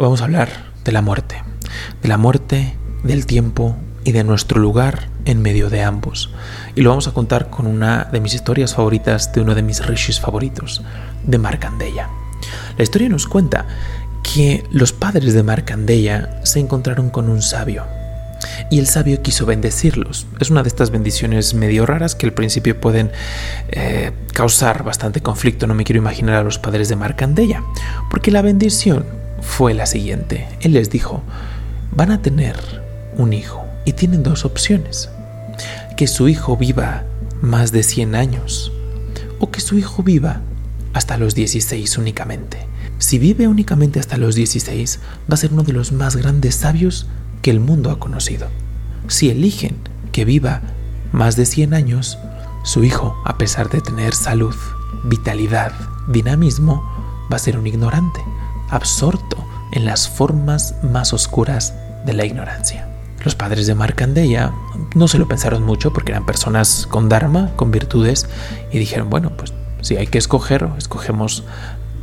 Vamos a hablar de la muerte, de la muerte, del tiempo y de nuestro lugar en medio de ambos. Y lo vamos a contar con una de mis historias favoritas de uno de mis rishis favoritos, de Markandeya. La historia nos cuenta que los padres de Markandeya se encontraron con un sabio. Y el sabio quiso bendecirlos. Es una de estas bendiciones medio raras que al principio pueden eh, causar bastante conflicto. No me quiero imaginar a los padres de Markandeya. Porque la bendición fue la siguiente. Él les dijo, van a tener un hijo y tienen dos opciones. Que su hijo viva más de 100 años o que su hijo viva hasta los 16 únicamente. Si vive únicamente hasta los 16, va a ser uno de los más grandes sabios que el mundo ha conocido. Si eligen que viva más de 100 años, su hijo, a pesar de tener salud, vitalidad, dinamismo, va a ser un ignorante, absorto en las formas más oscuras de la ignorancia. Los padres de Markandeya no se lo pensaron mucho porque eran personas con dharma, con virtudes, y dijeron, bueno, pues si hay que escoger, escogemos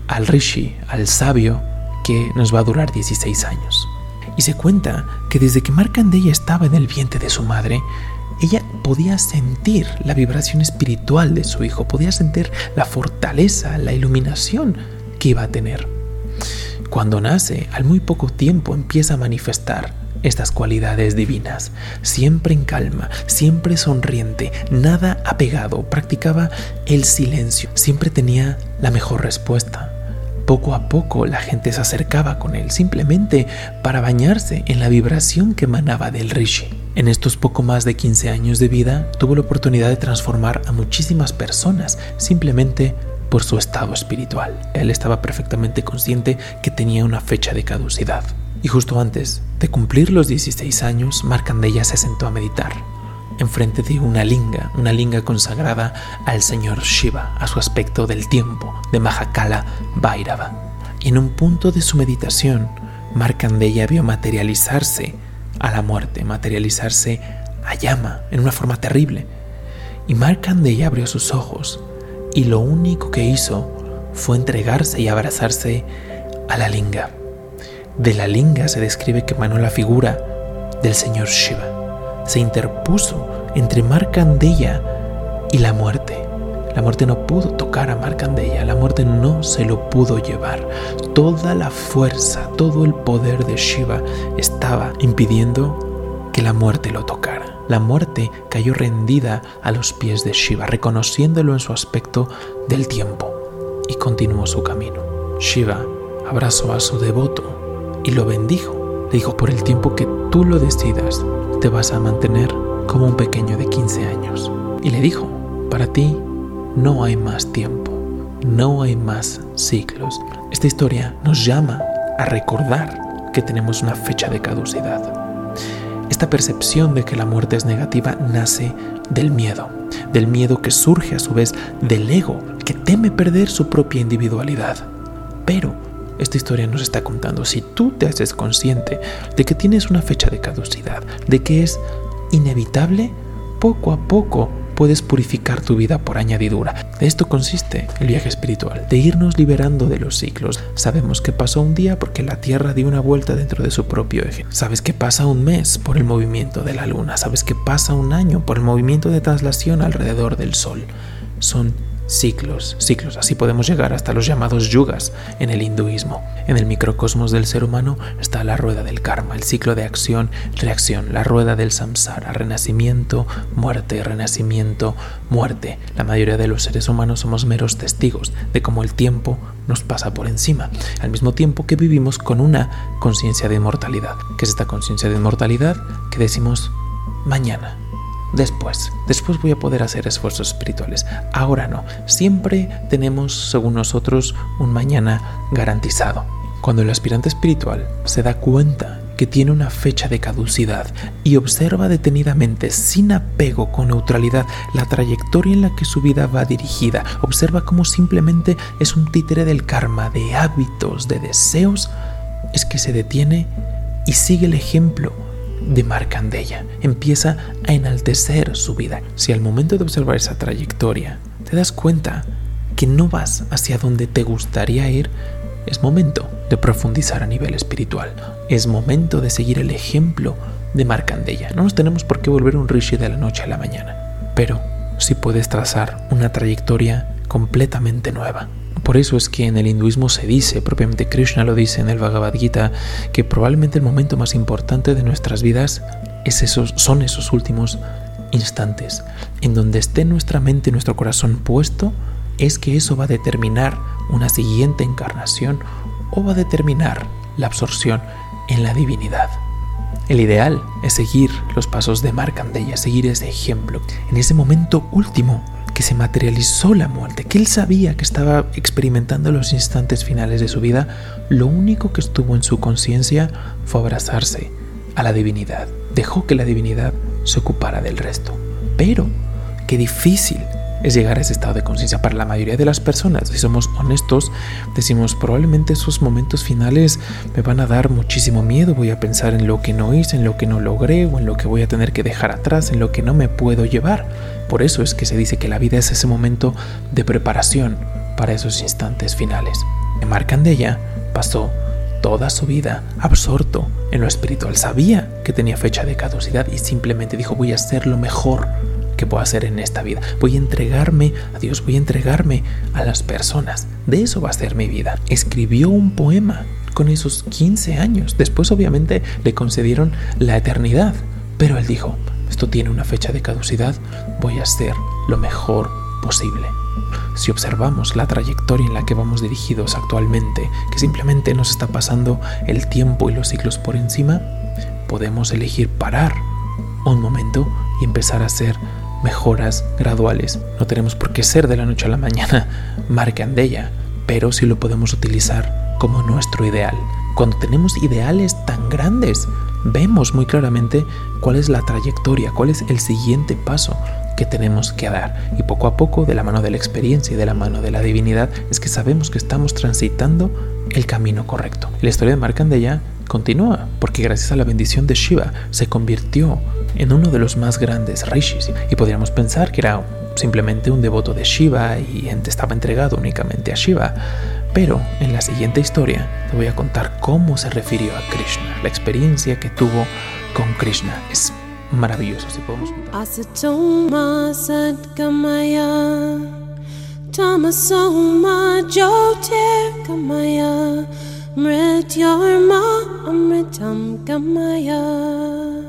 al rishi, al sabio, que nos va a durar 16 años. Y se cuenta que desde que Markandeya estaba en el vientre de su madre, ella podía sentir la vibración espiritual de su hijo, podía sentir la fortaleza, la iluminación que iba a tener. Cuando nace, al muy poco tiempo empieza a manifestar estas cualidades divinas, siempre en calma, siempre sonriente, nada apegado, practicaba el silencio, siempre tenía la mejor respuesta. Poco a poco la gente se acercaba con él simplemente para bañarse en la vibración que emanaba del rishi. En estos poco más de 15 años de vida tuvo la oportunidad de transformar a muchísimas personas simplemente por su estado espiritual. Él estaba perfectamente consciente que tenía una fecha de caducidad. Y justo antes de cumplir los 16 años, Markandeya se sentó a meditar enfrente de una linga, una linga consagrada al señor Shiva, a su aspecto del tiempo, de Mahakala Bhairava. Y en un punto de su meditación, Markandeya vio materializarse a la muerte, materializarse a llama en una forma terrible. Y Markandeya abrió sus ojos y lo único que hizo fue entregarse y abrazarse a la linga. De la linga se describe que emanó la figura del señor Shiva. Se interpuso entre Markandeya y la muerte. La muerte no pudo tocar a Markandeya, la muerte no se lo pudo llevar. Toda la fuerza, todo el poder de Shiva estaba impidiendo que la muerte lo tocara. La muerte cayó rendida a los pies de Shiva, reconociéndolo en su aspecto del tiempo, y continuó su camino. Shiva abrazó a su devoto y lo bendijo. Le dijo, por el tiempo que tú lo decidas, te vas a mantener como un pequeño de 15 años. Y le dijo, para ti no hay más tiempo, no hay más ciclos. Esta historia nos llama a recordar que tenemos una fecha de caducidad. Esta percepción de que la muerte es negativa nace del miedo, del miedo que surge a su vez del ego, que teme perder su propia individualidad. Pero esta historia nos está contando, si tú te haces consciente de que tienes una fecha de caducidad, de que es inevitable, poco a poco puedes purificar tu vida por añadidura. De esto consiste el viaje espiritual, de irnos liberando de los ciclos. Sabemos que pasó un día porque la Tierra dio una vuelta dentro de su propio eje. Sabes que pasa un mes por el movimiento de la Luna. Sabes que pasa un año por el movimiento de traslación alrededor del Sol. Son ciclos, ciclos. Así podemos llegar hasta los llamados yugas en el hinduismo. En el microcosmos del ser humano está la rueda del karma, el ciclo de acción, reacción, la rueda del samsara, renacimiento, muerte, renacimiento, muerte. La mayoría de los seres humanos somos meros testigos de cómo el tiempo nos pasa por encima, al mismo tiempo que vivimos con una conciencia de inmortalidad. ¿Qué es esta conciencia de inmortalidad? Que decimos mañana, Después, después voy a poder hacer esfuerzos espirituales. Ahora no. Siempre tenemos, según nosotros, un mañana garantizado. Cuando el aspirante espiritual se da cuenta que tiene una fecha de caducidad y observa detenidamente, sin apego, con neutralidad, la trayectoria en la que su vida va dirigida, observa cómo simplemente es un títere del karma, de hábitos, de deseos, es que se detiene y sigue el ejemplo de Marcandella. Empieza a enaltecer su vida. Si al momento de observar esa trayectoria te das cuenta que no vas hacia donde te gustaría ir, es momento de profundizar a nivel espiritual. Es momento de seguir el ejemplo de Markandeya. No nos tenemos por qué volver un rishi de la noche a la mañana, pero sí puedes trazar una trayectoria completamente nueva. Por eso es que en el hinduismo se dice, propiamente Krishna lo dice en el Bhagavad Gita, que probablemente el momento más importante de nuestras vidas es esos, son esos últimos instantes, en donde esté nuestra mente y nuestro corazón puesto, es que eso va a determinar una siguiente encarnación o va a determinar la absorción en la divinidad. El ideal es seguir los pasos de Markandeya, seguir ese ejemplo. En ese momento último que se materializó la muerte, que él sabía que estaba experimentando los instantes finales de su vida, lo único que estuvo en su conciencia fue abrazarse a la divinidad. Dejó que la divinidad se ocupara del resto. Pero, qué difícil es llegar a ese estado de conciencia. Para la mayoría de las personas, si somos honestos, decimos probablemente esos momentos finales me van a dar muchísimo miedo, voy a pensar en lo que no hice, en lo que no logré o en lo que voy a tener que dejar atrás, en lo que no me puedo llevar. Por eso es que se dice que la vida es ese momento de preparación para esos instantes finales. Marcandella pasó toda su vida absorto en lo espiritual. Sabía que tenía fecha de caducidad y simplemente dijo voy a hacer lo mejor que puedo hacer en esta vida. Voy a entregarme a Dios, voy a entregarme a las personas. De eso va a ser mi vida. Escribió un poema con esos 15 años. Después obviamente le concedieron la eternidad. Pero él dijo, esto tiene una fecha de caducidad, voy a hacer lo mejor posible. Si observamos la trayectoria en la que vamos dirigidos actualmente, que simplemente nos está pasando el tiempo y los ciclos por encima, podemos elegir parar un momento y empezar a hacer mejoras graduales. No tenemos por qué ser de la noche a la mañana marcandella, pero sí lo podemos utilizar como nuestro ideal. Cuando tenemos ideales tan grandes, vemos muy claramente cuál es la trayectoria, cuál es el siguiente paso que tenemos que dar. Y poco a poco, de la mano de la experiencia y de la mano de la divinidad, es que sabemos que estamos transitando el camino correcto. La historia de Markandeya continúa, porque gracias a la bendición de Shiva se convirtió en uno de los más grandes rishis. Y podríamos pensar que era simplemente un devoto de Shiva y estaba entregado únicamente a Shiva. Pero en la siguiente historia te voy a contar cómo se refirió a Krishna, la experiencia que tuvo con Krishna. Es maravilloso si podemos Mrit Yarma Amritam Gamaya.